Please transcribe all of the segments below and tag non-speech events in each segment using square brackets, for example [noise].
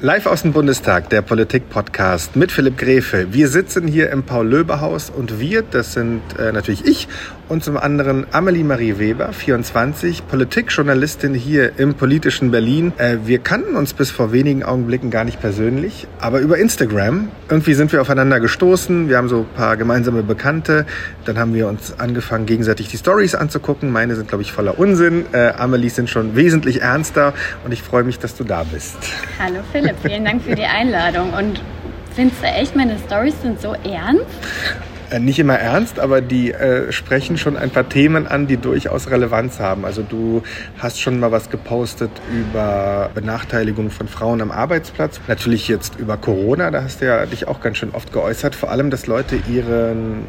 Live aus dem Bundestag, der Politik-Podcast mit Philipp Gräfe. Wir sitzen hier im Paul-Löbe-Haus und wir, das sind äh, natürlich ich und zum anderen Amelie Marie Weber, 24, Politikjournalistin hier im politischen Berlin. Äh, wir kannten uns bis vor wenigen Augenblicken gar nicht persönlich, aber über Instagram. Irgendwie sind wir aufeinander gestoßen. Wir haben so ein paar gemeinsame Bekannte. Dann haben wir uns angefangen, gegenseitig die Stories anzugucken. Meine sind, glaube ich, voller Unsinn. Äh, Amelie sind schon wesentlich ernster und ich freue mich, dass du da bist. Hallo Philipp. Philipp, vielen Dank für die Einladung. Und findest du echt, meine Stories sind so ernst? Äh, nicht immer ernst, aber die äh, sprechen schon ein paar Themen an, die durchaus Relevanz haben. Also du hast schon mal was gepostet über Benachteiligung von Frauen am Arbeitsplatz. Natürlich jetzt über Corona, da hast du ja dich auch ganz schön oft geäußert. Vor allem, dass Leute ihren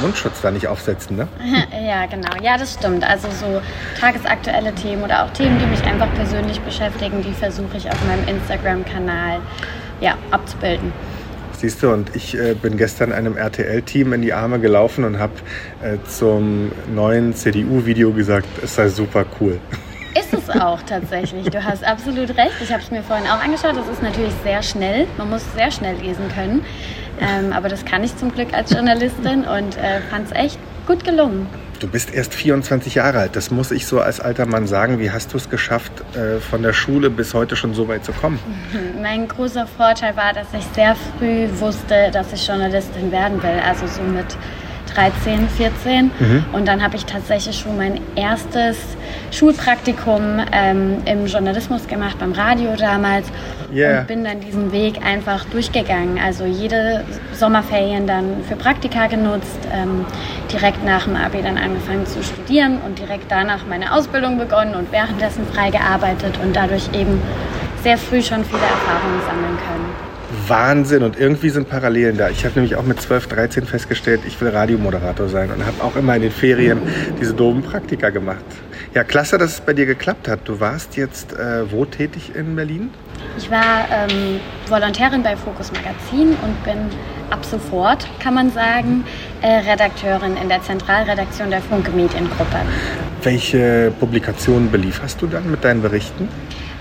Mundschutz da nicht aufsetzen, ne? [laughs] Ja, genau. Ja, das stimmt. Also so tagesaktuelle Themen oder auch Themen, die mich einfach persönlich beschäftigen, die versuche ich auf meinem Instagram-Kanal ja, abzubilden. Siehst du, und ich äh, bin gestern einem RTL-Team in die Arme gelaufen und habe äh, zum neuen CDU-Video gesagt, es sei super cool. [laughs] Ist es auch tatsächlich. Du hast absolut recht. Ich habe es mir vorhin auch angeschaut. Das ist natürlich sehr schnell. Man muss sehr schnell lesen können. Ähm, aber das kann ich zum Glück als Journalistin und äh, fand es echt gut gelungen. Du bist erst 24 Jahre alt. Das muss ich so als alter Mann sagen. Wie hast du es geschafft, äh, von der Schule bis heute schon so weit zu kommen? [laughs] Mein großer Vorteil war, dass ich sehr früh wusste, dass ich Journalistin werden will. Also so mit 13, 14. Mhm. Und dann habe ich tatsächlich schon mein erstes Schulpraktikum ähm, im Journalismus gemacht, beim Radio damals. Yeah. Und bin dann diesen Weg einfach durchgegangen. Also jede Sommerferien dann für Praktika genutzt, ähm, direkt nach dem Abi dann angefangen zu studieren und direkt danach meine Ausbildung begonnen und währenddessen frei gearbeitet und dadurch eben sehr früh schon viele Erfahrungen sammeln können. Wahnsinn und irgendwie sind Parallelen da. Ich habe nämlich auch mit 12, 13 festgestellt, ich will Radiomoderator sein und habe auch immer in den Ferien diese doofen Praktika gemacht. Ja, klasse, dass es bei dir geklappt hat. Du warst jetzt äh, wo tätig in Berlin? Ich war ähm, Volontärin bei Focus Magazin und bin ab sofort, kann man sagen, äh, Redakteurin in der Zentralredaktion der Funke Mediengruppe. Welche Publikationen belieferst du dann mit deinen Berichten?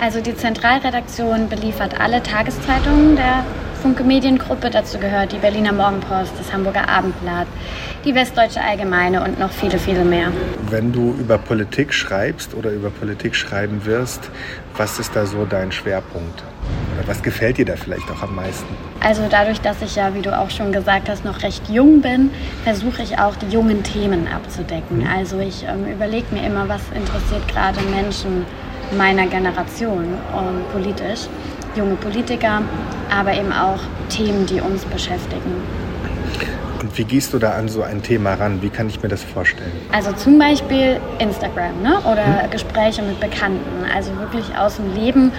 Also die Zentralredaktion beliefert alle Tageszeitungen der Funke Mediengruppe. Dazu gehört die Berliner Morgenpost, das Hamburger Abendblatt, die Westdeutsche Allgemeine und noch viele, viele mehr. Wenn du über Politik schreibst oder über Politik schreiben wirst, was ist da so dein Schwerpunkt? Oder was gefällt dir da vielleicht auch am meisten? Also dadurch, dass ich ja, wie du auch schon gesagt hast, noch recht jung bin, versuche ich auch die jungen Themen abzudecken. Mhm. Also ich ähm, überlege mir immer, was interessiert gerade Menschen meiner Generation und politisch. Junge Politiker, aber eben auch Themen, die uns beschäftigen. Und wie gehst du da an so ein Thema ran? Wie kann ich mir das vorstellen? Also zum Beispiel Instagram ne? oder hm? Gespräche mit Bekannten. Also wirklich aus dem Leben,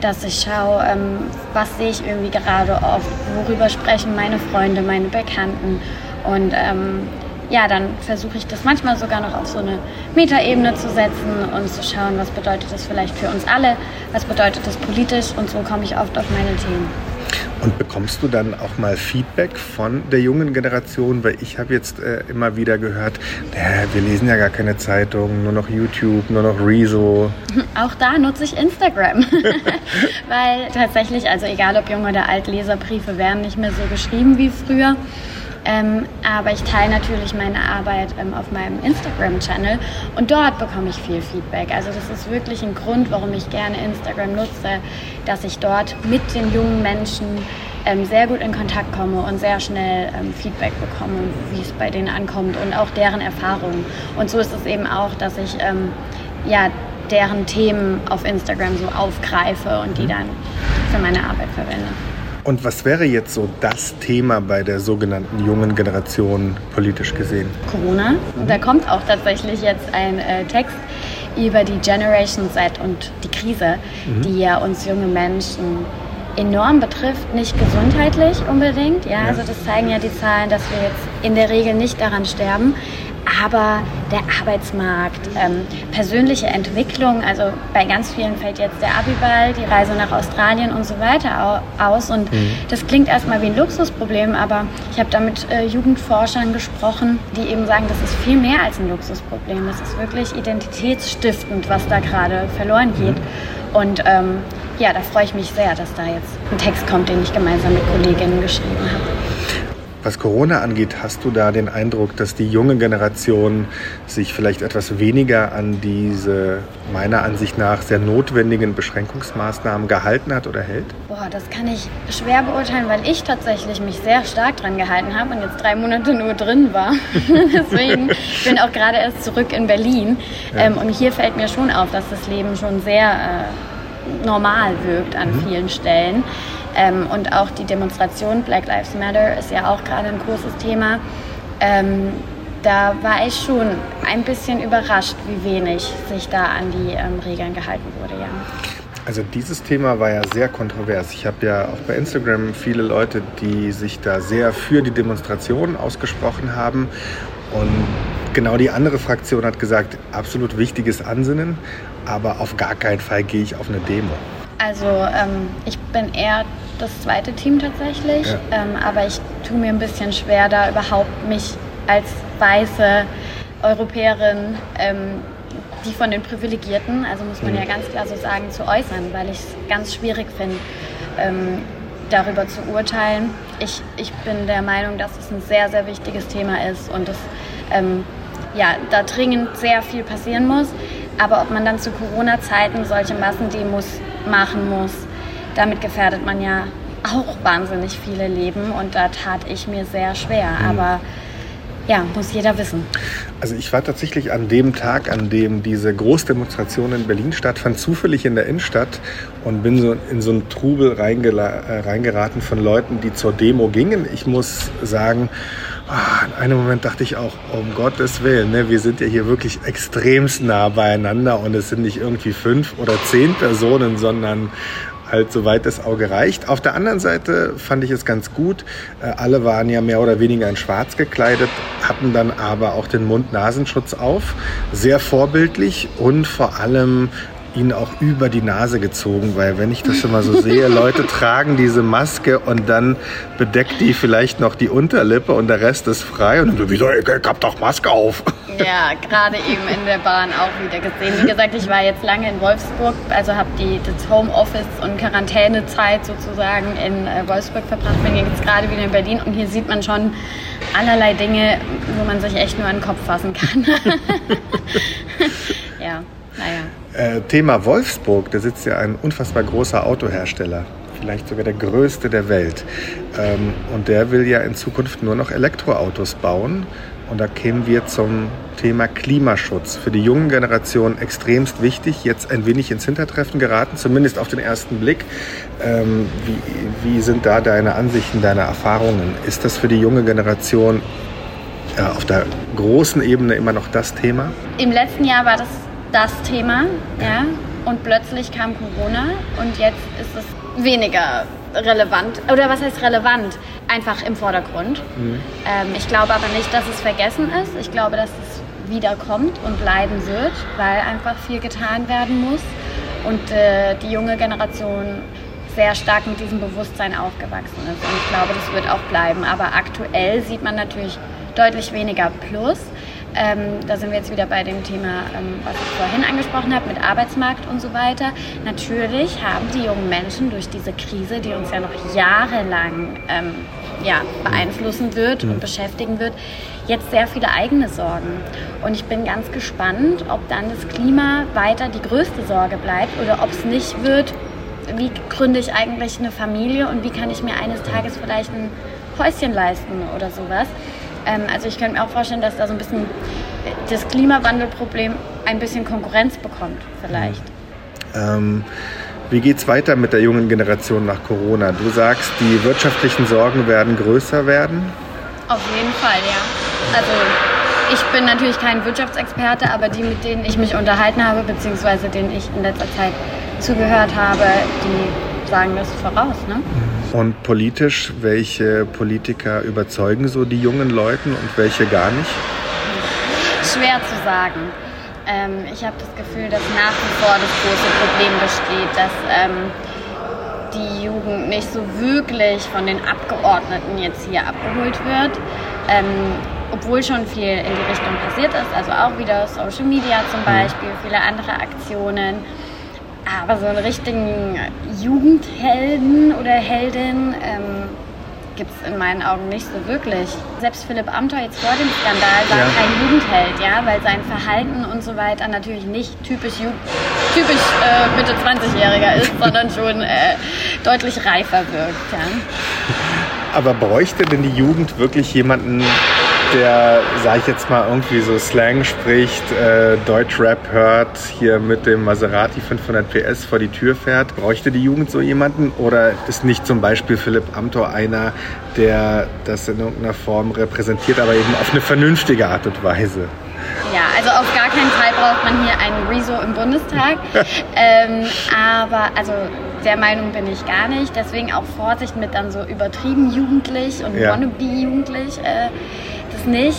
dass ich schaue, ähm, was sehe ich irgendwie gerade oft, worüber sprechen meine Freunde, meine Bekannten. Und ähm, ja, dann versuche ich das manchmal sogar noch auf so eine Metaebene zu setzen und zu schauen, was bedeutet das vielleicht für uns alle, was bedeutet das politisch und so komme ich oft auf meine Themen. Und bekommst du dann auch mal Feedback von der jungen Generation? Weil ich habe jetzt äh, immer wieder gehört, wir lesen ja gar keine Zeitung, nur noch YouTube, nur noch Rezo. [laughs] Auch da nutze ich Instagram. [laughs] Weil tatsächlich, also egal ob jung oder alt, Leserbriefe werden nicht mehr so geschrieben wie früher. Ähm, aber ich teile natürlich meine Arbeit ähm, auf meinem Instagram-Channel und dort bekomme ich viel Feedback. Also das ist wirklich ein Grund, warum ich gerne Instagram nutze, dass ich dort mit den jungen Menschen ähm, sehr gut in Kontakt komme und sehr schnell ähm, Feedback bekomme, wie es bei denen ankommt und auch deren Erfahrungen. Und so ist es eben auch, dass ich ähm, ja, deren Themen auf Instagram so aufgreife und die mhm. dann für meine Arbeit verwende. Und was wäre jetzt so das Thema bei der sogenannten jungen Generation politisch gesehen? Corona. Mhm. Da kommt auch tatsächlich jetzt ein äh, Text über die Generation Z und die Krise, mhm. die ja uns junge Menschen enorm betrifft, nicht gesundheitlich unbedingt. Ja, ja, also das zeigen ja die Zahlen, dass wir jetzt in der Regel nicht daran sterben, aber der Arbeitsmarkt, ähm, persönliche Entwicklung, also bei ganz vielen fällt jetzt der Abiball, die Reise nach Australien und so weiter aus. Und mhm. das klingt erstmal wie ein Luxusproblem, aber ich habe da mit äh, Jugendforschern gesprochen, die eben sagen, das ist viel mehr als ein Luxusproblem. Das ist wirklich identitätsstiftend, was da gerade verloren geht. Mhm. Und ähm, ja, da freue ich mich sehr, dass da jetzt ein Text kommt, den ich gemeinsam mit Kolleginnen geschrieben habe. Was Corona angeht, hast du da den Eindruck, dass die junge Generation sich vielleicht etwas weniger an diese meiner Ansicht nach sehr notwendigen Beschränkungsmaßnahmen gehalten hat oder hält? Boah, das kann ich schwer beurteilen, weil ich tatsächlich mich sehr stark dran gehalten habe und jetzt drei Monate nur drin war. [laughs] Deswegen ich bin auch gerade erst zurück in Berlin ja. ähm, und hier fällt mir schon auf, dass das Leben schon sehr äh, normal wirkt an mhm. vielen Stellen. Ähm, und auch die Demonstration Black Lives Matter ist ja auch gerade ein großes Thema. Ähm, da war ich schon ein bisschen überrascht, wie wenig sich da an die ähm, Regeln gehalten wurde, ja. Also dieses Thema war ja sehr kontrovers. Ich habe ja auch bei Instagram viele Leute, die sich da sehr für die Demonstration ausgesprochen haben. Und genau die andere Fraktion hat gesagt, absolut wichtiges Ansinnen, aber auf gar keinen Fall gehe ich auf eine Demo. Also ähm, ich bin eher das zweite Team tatsächlich, ja. ähm, aber ich tue mir ein bisschen schwer, da überhaupt mich als weiße Europäerin, ähm, die von den Privilegierten, also muss man mhm. ja ganz klar so sagen, zu äußern, weil ich es ganz schwierig finde, ähm, darüber zu urteilen. Ich, ich bin der Meinung, dass es ein sehr, sehr wichtiges Thema ist und es ähm, ja, da dringend sehr viel passieren muss. Aber ob man dann zu Corona-Zeiten solche Massendemos machen muss, damit gefährdet man ja auch wahnsinnig viele Leben und da tat ich mir sehr schwer. Mhm. Aber ja, muss jeder wissen. Also ich war tatsächlich an dem Tag, an dem diese Großdemonstration in Berlin stattfand, zufällig in der Innenstadt und bin so in so einen Trubel äh, reingeraten von Leuten, die zur Demo gingen. Ich muss sagen, ah, in einem Moment dachte ich auch, um Gottes Willen, ne, wir sind ja hier wirklich extremst nah beieinander und es sind nicht irgendwie fünf oder zehn Personen, sondern halt soweit das Auge reicht. Auf der anderen Seite fand ich es ganz gut. Äh, alle waren ja mehr oder weniger in Schwarz gekleidet, hatten dann aber auch den Mund-Nasenschutz auf. Sehr vorbildlich und vor allem ihn auch über die Nase gezogen, weil wenn ich das immer so [laughs] sehe, Leute tragen diese Maske und dann bedeckt die vielleicht noch die Unterlippe und der Rest ist frei und dann, wieso, ich hab doch Maske auf. Ja, gerade eben in der Bahn auch wieder gesehen. Wie gesagt, ich war jetzt lange in Wolfsburg, also habe das Homeoffice und Quarantänezeit sozusagen in äh, Wolfsburg verbracht, bin jetzt gerade wieder in Berlin und hier sieht man schon allerlei Dinge, wo man sich echt nur an den Kopf fassen kann. [laughs] ja, naja. Äh, Thema Wolfsburg, da sitzt ja ein unfassbar großer Autohersteller, vielleicht sogar der größte der Welt. Ähm, und der will ja in Zukunft nur noch Elektroautos bauen. Und da kämen wir zum Thema Klimaschutz. Für die jungen Generationen extremst wichtig, jetzt ein wenig ins Hintertreffen geraten, zumindest auf den ersten Blick. Ähm, wie, wie, sind da deine Ansichten, deine Erfahrungen? Ist das für die junge Generation äh, auf der großen Ebene immer noch das Thema? Im letzten Jahr war das das Thema, ja. Und plötzlich kam Corona und jetzt ist es weniger relevant. Oder was heißt relevant? Einfach im Vordergrund. Mhm. Ähm, ich glaube aber nicht, dass es vergessen ist. Ich glaube, dass es wiederkommt und bleiben wird, weil einfach viel getan werden muss und äh, die junge Generation sehr stark mit diesem Bewusstsein aufgewachsen ist. Und ich glaube, das wird auch bleiben. Aber aktuell sieht man natürlich deutlich weniger Plus. Ähm, da sind wir jetzt wieder bei dem Thema, ähm, was ich vorhin angesprochen habe, mit Arbeitsmarkt und so weiter. Natürlich haben die jungen Menschen durch diese Krise, die uns ja noch jahrelang ähm, ja, beeinflussen wird und beschäftigen wird, jetzt sehr viele eigene Sorgen. Und ich bin ganz gespannt, ob dann das Klima weiter die größte Sorge bleibt oder ob es nicht wird, wie gründe ich eigentlich eine Familie und wie kann ich mir eines Tages vielleicht ein Häuschen leisten oder sowas. Ähm, also ich könnte mir auch vorstellen, dass da so ein bisschen das Klimawandelproblem ein bisschen Konkurrenz bekommt, vielleicht. Ähm, wie geht es weiter mit der jungen Generation nach Corona? Du sagst, die wirtschaftlichen Sorgen werden größer werden? Auf jeden Fall, ja. Also ich bin natürlich kein Wirtschaftsexperte, aber die, mit denen ich mich unterhalten habe, beziehungsweise denen ich in letzter Zeit zugehört habe, die sagen das voraus. Ne? Und politisch, welche Politiker überzeugen so die jungen Leuten und welche gar nicht? schwer zu sagen. Ähm, ich habe das Gefühl, dass nach wie vor das große Problem besteht, dass ähm, die Jugend nicht so wirklich von den Abgeordneten jetzt hier abgeholt wird. Ähm, obwohl schon viel in die Richtung passiert ist, also auch wieder Social Media zum mhm. Beispiel, viele andere Aktionen. Aber so einen richtigen Jugendhelden oder Heldin ähm, gibt es in meinen Augen nicht so wirklich. Selbst Philipp Amthor jetzt vor dem Skandal war ja. kein Jugendheld, ja, weil sein Verhalten und so weiter natürlich nicht typisch, typisch äh, Mitte 20-Jähriger ist, [laughs] sondern schon äh, deutlich reifer wirkt. Ja. Aber bräuchte denn die Jugend wirklich jemanden, der, sag ich jetzt mal, irgendwie so Slang spricht, äh, Deutschrap hört, hier mit dem Maserati 500 PS vor die Tür fährt. Bräuchte die Jugend so jemanden? Oder ist nicht zum Beispiel Philipp Amthor einer, der das in irgendeiner Form repräsentiert, aber eben auf eine vernünftige Art und Weise? Ja, also auf gar keinen Fall braucht man hier einen Rezo im Bundestag. [laughs] ähm, aber also der Meinung bin ich gar nicht. Deswegen auch Vorsicht mit dann so übertrieben jugendlich und ja. wannabe jugendlich. Äh, das nicht.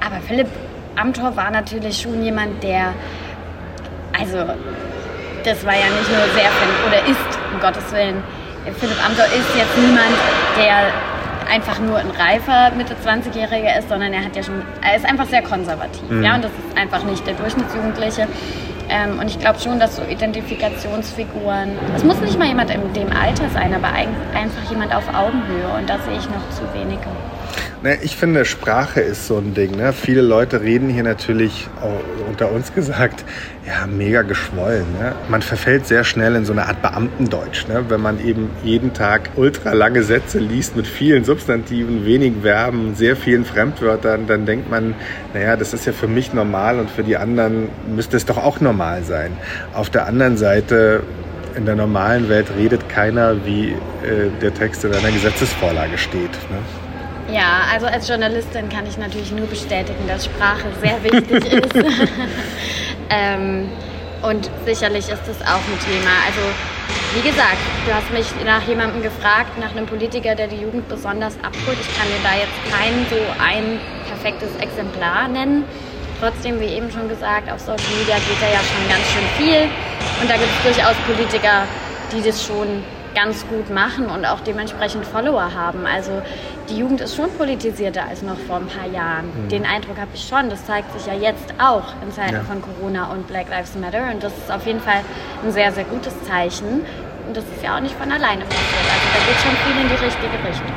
Aber Philipp Amthor war natürlich schon jemand, der, also, das war ja nicht nur sehr, oder ist, um Gottes Willen, Philipp Amthor ist jetzt niemand, der einfach nur ein reifer Mitte 20-Jähriger ist, sondern er hat ja schon, er ist einfach sehr konservativ, mhm. ja, und das ist einfach nicht der Durchschnittsjugendliche. Ähm, und ich glaube schon, dass so Identifikationsfiguren, es muss nicht mal jemand in dem Alter sein, aber einfach jemand auf Augenhöhe und da sehe ich noch zu wenige. Ne, ich finde, Sprache ist so ein Ding. Ne? Viele Leute reden hier natürlich, unter uns gesagt, ja, mega geschwollen. Ne? Man verfällt sehr schnell in so eine Art Beamtendeutsch. Ne? Wenn man eben jeden Tag ultra lange Sätze liest mit vielen Substantiven, wenig Verben, sehr vielen Fremdwörtern, dann denkt man, naja, das ist ja für mich normal und für die anderen müsste es doch auch normal sein. Auf der anderen Seite in der normalen Welt redet keiner, wie äh, der Text in einer Gesetzesvorlage steht. Ne? Ja, also als Journalistin kann ich natürlich nur bestätigen, dass Sprache sehr wichtig [laughs] ist. [laughs] ähm, und sicherlich ist das auch ein Thema. Also wie gesagt, du hast mich nach jemandem gefragt, nach einem Politiker, der die Jugend besonders abholt. Ich kann dir da jetzt kein so ein perfektes Exemplar nennen. Trotzdem, wie eben schon gesagt, auf Social Media geht da ja schon ganz schön viel. Und da gibt es durchaus Politiker, die das schon ganz gut machen und auch dementsprechend Follower haben. Also die Jugend ist schon politisierter als noch vor ein paar Jahren. Mhm. Den Eindruck habe ich schon. Das zeigt sich ja jetzt auch in Zeiten ja. von Corona und Black Lives Matter. Und das ist auf jeden Fall ein sehr, sehr gutes Zeichen. Und das ist ja auch nicht von alleine passiert. Also da geht schon viel in die richtige Richtung.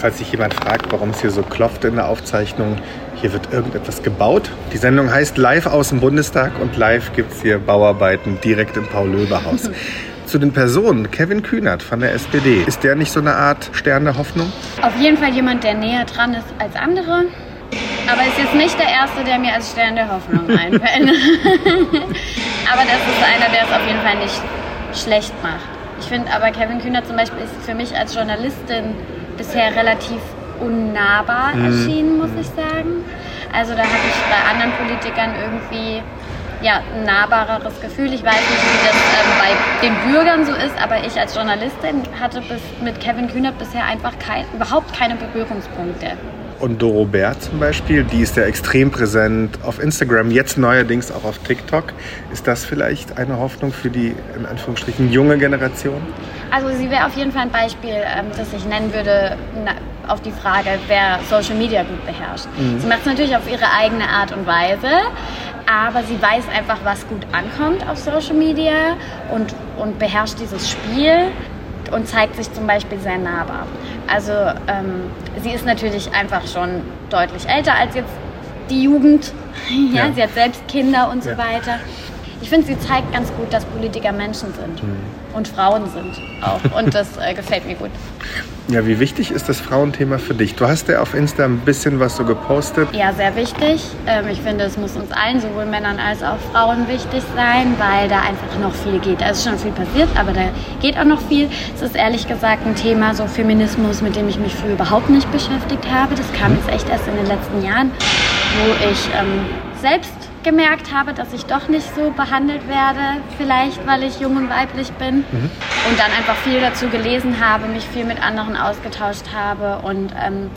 Falls sich jemand fragt, warum es hier so klopft in der Aufzeichnung, hier wird irgendetwas gebaut. Die Sendung heißt Live aus dem Bundestag und live gibt es hier Bauarbeiten direkt im Paul-Löbe-Haus. [laughs] zu den Personen. Kevin Kühnert von der SPD. Ist der nicht so eine Art Stern der Hoffnung? Auf jeden Fall jemand, der näher dran ist als andere. Aber ist jetzt nicht der Erste, der mir als Stern der Hoffnung [laughs] einfällt. [laughs] aber das ist einer, der es auf jeden Fall nicht schlecht macht. Ich finde aber, Kevin Kühnert zum Beispiel ist für mich als Journalistin bisher relativ unnahbar mhm. erschienen, muss ich sagen. Also da habe ich bei anderen Politikern irgendwie ja, ein nahbareres Gefühl. Ich weiß nicht, wie das ähm, bei den Bürgern so ist, aber ich als Journalistin hatte bis, mit Kevin Kühnert bisher einfach kein, überhaupt keine Berührungspunkte. Und Doro Bär zum Beispiel, die ist ja extrem präsent auf Instagram, jetzt neuerdings auch auf TikTok. Ist das vielleicht eine Hoffnung für die, in Anführungsstrichen, junge Generation? Also sie wäre auf jeden Fall ein Beispiel, ähm, das ich nennen würde auf die Frage, wer Social Media gut beherrscht. Mhm. Sie macht es natürlich auf ihre eigene Art und Weise, aber sie weiß einfach, was gut ankommt auf Social Media und, und beherrscht dieses Spiel und zeigt sich zum Beispiel sehr nahbar. Also ähm, sie ist natürlich einfach schon deutlich älter als jetzt die Jugend. [laughs] ja, ja. Sie hat selbst Kinder und so ja. weiter. Ich finde, sie zeigt ganz gut, dass Politiker Menschen sind mhm. Und Frauen sind auch. Und das äh, gefällt mir gut. Ja, wie wichtig ist das Frauenthema für dich? Du hast ja auf Insta ein bisschen was so gepostet. Ja, sehr wichtig. Ähm, ich finde, es muss uns allen, sowohl Männern als auch Frauen, wichtig sein, weil da einfach noch viel geht. Da ist schon viel passiert, aber da geht auch noch viel. Es ist ehrlich gesagt ein Thema, so Feminismus, mit dem ich mich früher überhaupt nicht beschäftigt habe. Das kam jetzt echt erst in den letzten Jahren, wo ich ähm, selbst gemerkt habe, dass ich doch nicht so behandelt werde, vielleicht weil ich jung und weiblich bin. Mhm. Und dann einfach viel dazu gelesen habe, mich viel mit anderen ausgetauscht habe und ähm,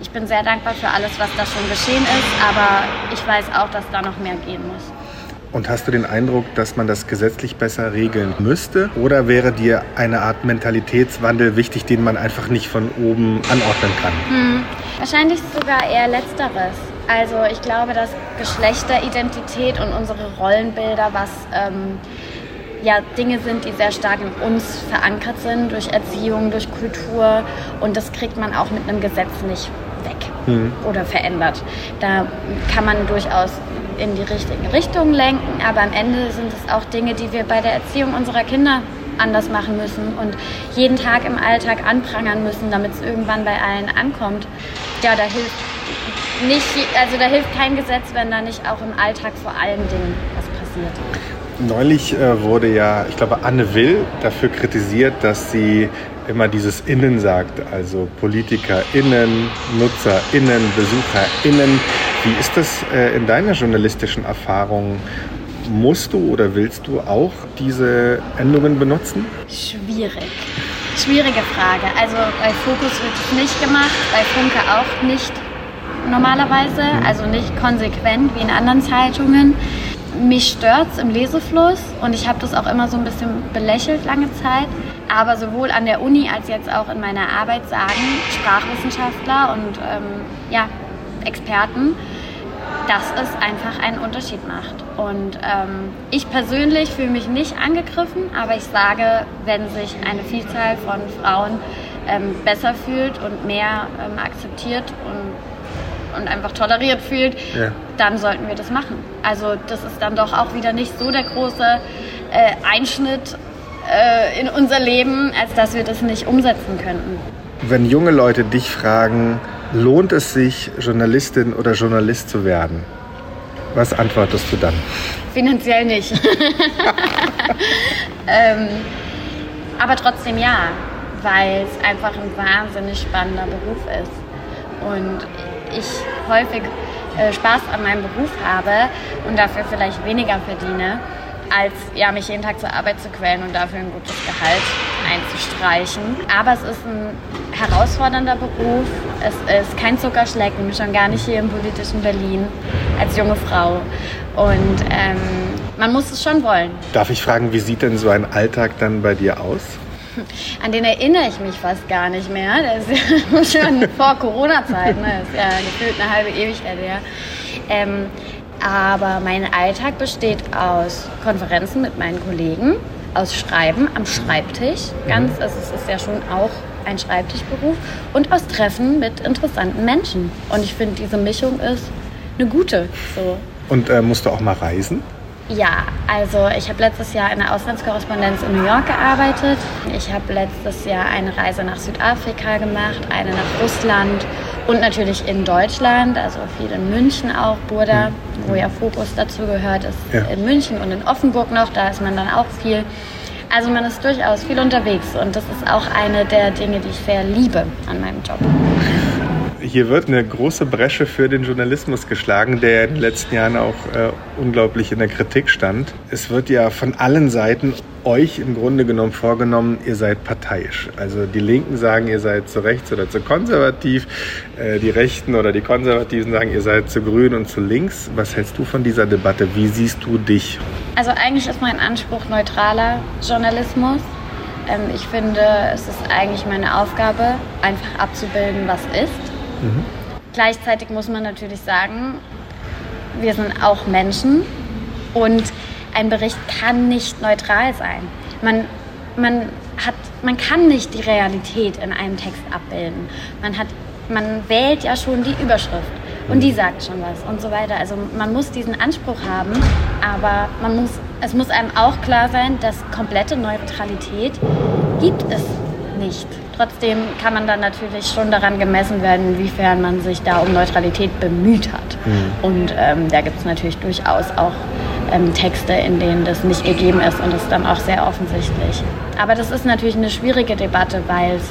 ich bin sehr dankbar für alles, was da schon geschehen ist, aber ich weiß auch, dass da noch mehr gehen muss. Und hast du den Eindruck, dass man das gesetzlich besser regeln müsste? Oder wäre dir eine Art Mentalitätswandel wichtig, den man einfach nicht von oben anordnen kann? Hm, wahrscheinlich sogar eher letzteres. Also ich glaube, dass Geschlechteridentität und unsere Rollenbilder, was ähm, ja Dinge sind, die sehr stark in uns verankert sind, durch Erziehung, durch Kultur. Und das kriegt man auch mit einem Gesetz nicht weg mhm. oder verändert. Da kann man durchaus in die richtige Richtung lenken, aber am Ende sind es auch Dinge, die wir bei der Erziehung unserer Kinder anders machen müssen und jeden Tag im Alltag anprangern müssen, damit es irgendwann bei allen ankommt. Ja, da hilft nicht, also da hilft kein Gesetz, wenn da nicht auch im Alltag vor allen Dingen was passiert. Neulich äh, wurde ja, ich glaube, Anne Will dafür kritisiert, dass sie immer dieses Innen sagt, also PolitikerInnen, NutzerInnen, BesucherInnen. Wie ist das äh, in deiner journalistischen Erfahrung? Musst du oder willst du auch diese Endungen benutzen? Schwierig. Schwierige Frage. Also bei Fokus wird es nicht gemacht, bei Funke auch nicht normalerweise, also nicht konsequent wie in anderen Zeitungen. Mich stört es im Lesefluss und ich habe das auch immer so ein bisschen belächelt lange Zeit. Aber sowohl an der Uni als jetzt auch in meiner Arbeit sagen Sprachwissenschaftler und ähm, ja, Experten, dass es einfach einen Unterschied macht. Und ähm, ich persönlich fühle mich nicht angegriffen, aber ich sage, wenn sich eine Vielzahl von Frauen ähm, besser fühlt und mehr ähm, akzeptiert und, und einfach toleriert fühlt, ja. dann sollten wir das machen. Also das ist dann doch auch wieder nicht so der große äh, Einschnitt äh, in unser Leben, als dass wir das nicht umsetzen könnten. Wenn junge Leute dich fragen, lohnt es sich, Journalistin oder Journalist zu werden? Was antwortest du dann? Finanziell nicht. [laughs] ähm, aber trotzdem ja, weil es einfach ein wahnsinnig spannender Beruf ist. Und ich häufig äh, Spaß an meinem Beruf habe und dafür vielleicht weniger verdiene als ja, mich jeden Tag zur Arbeit zu quälen und dafür ein gutes Gehalt einzustreichen. Aber es ist ein herausfordernder Beruf. Es ist kein Zuckerschlecken, schon gar nicht hier im politischen Berlin als junge Frau. Und ähm, man muss es schon wollen. Darf ich fragen, wie sieht denn so ein Alltag dann bei dir aus? [laughs] An den erinnere ich mich fast gar nicht mehr. Das ist ja [laughs] schon vor Corona-Zeit, ne? Das ist ja gefühlt eine halbe Ewigkeit her. Ähm, aber mein Alltag besteht aus Konferenzen mit meinen Kollegen, aus Schreiben am Schreibtisch. Ganz, mhm. also es ist ja schon auch ein Schreibtischberuf und aus Treffen mit interessanten Menschen. Und ich finde, diese Mischung ist eine gute. So. Und äh, musst du auch mal reisen? Ja, also ich habe letztes Jahr in der Auslandskorrespondenz in New York gearbeitet. Ich habe letztes Jahr eine Reise nach Südafrika gemacht, eine nach Russland und natürlich in Deutschland, also viel in München auch, Burda, mhm. wo ja Fokus dazu gehört, ist ja. in München und in Offenburg noch, da ist man dann auch viel. Also man ist durchaus viel unterwegs und das ist auch eine der Dinge, die ich sehr liebe an meinem Job hier wird eine große Bresche für den Journalismus geschlagen, der in den letzten Jahren auch äh, unglaublich in der Kritik stand. Es wird ja von allen Seiten euch im Grunde genommen vorgenommen, ihr seid parteiisch. Also die Linken sagen, ihr seid zu rechts oder zu konservativ, äh, die Rechten oder die Konservativen sagen, ihr seid zu grün und zu links. Was hältst du von dieser Debatte? Wie siehst du dich? Also eigentlich ist mein Anspruch neutraler Journalismus. Ähm, ich finde, es ist eigentlich meine Aufgabe, einfach abzubilden, was ist Mhm. Gleichzeitig muss man natürlich sagen, wir sind auch Menschen und ein Bericht kann nicht neutral sein. Man, man, hat, man kann nicht die Realität in einem Text abbilden. Man, hat, man wählt ja schon die Überschrift und die sagt schon was und so weiter. Also man muss diesen Anspruch haben, aber man muss, es muss einem auch klar sein, dass komplette Neutralität gibt es nicht. Trotzdem kann man dann natürlich schon daran gemessen werden, inwiefern man sich da um Neutralität bemüht hat. Mhm. Und ähm, da gibt es natürlich durchaus auch ähm, Texte, in denen das nicht gegeben ist und das ist dann auch sehr offensichtlich. Aber das ist natürlich eine schwierige Debatte, weil es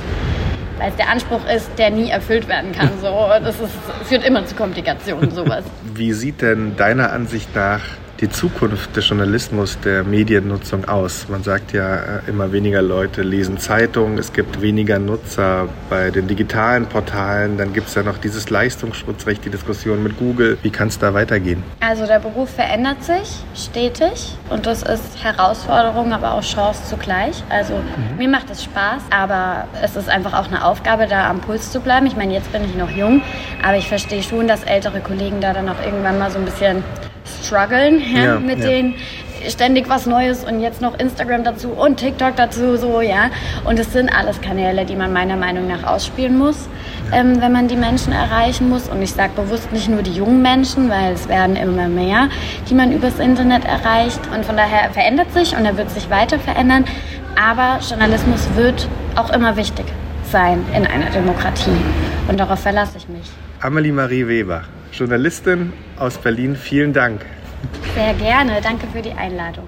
weil es der Anspruch ist, der nie erfüllt werden kann. So, [laughs] das ist, führt immer zu Komplikationen, sowas. Wie sieht denn deiner Ansicht nach die Zukunft des Journalismus, der Mediennutzung aus? Man sagt ja, äh, immer weniger Leute lesen Zeitungen, es gibt weniger Nutzer bei den digitalen Portalen, dann gibt es ja noch dieses Leistungsschutzrecht, die Diskussion mit Google. Wie kann es da weitergehen? Also der Beruf verändert sich stetig und das ist Herausforderung, aber auch Chance zugleich. Also mhm. mir macht es Spaß, aber es ist einfach auch eine Aufgabe, da am Puls zu bleiben. Ich meine, jetzt bin ich noch jung, aber ich verstehe schon, dass ältere Kollegen da dann auch irgendwann mal so ein bisschen strugglen ja, ja, mit ja. den ständig was Neues und jetzt noch Instagram dazu und TikTok dazu, so, ja. Und es sind alles Kanäle, die man meiner Meinung nach ausspielen muss, ähm, wenn man die Menschen erreichen muss. Und ich sage bewusst nicht nur die jungen Menschen, weil es werden immer mehr, die man übers Internet erreicht. Und von daher verändert sich und er wird sich weiter verändern. Aber Journalismus wird auch immer wichtig sein in einer Demokratie. Und darauf verlasse ich mich. Amelie Marie Weber, Journalistin aus Berlin, vielen Dank. Sehr gerne, danke für die Einladung.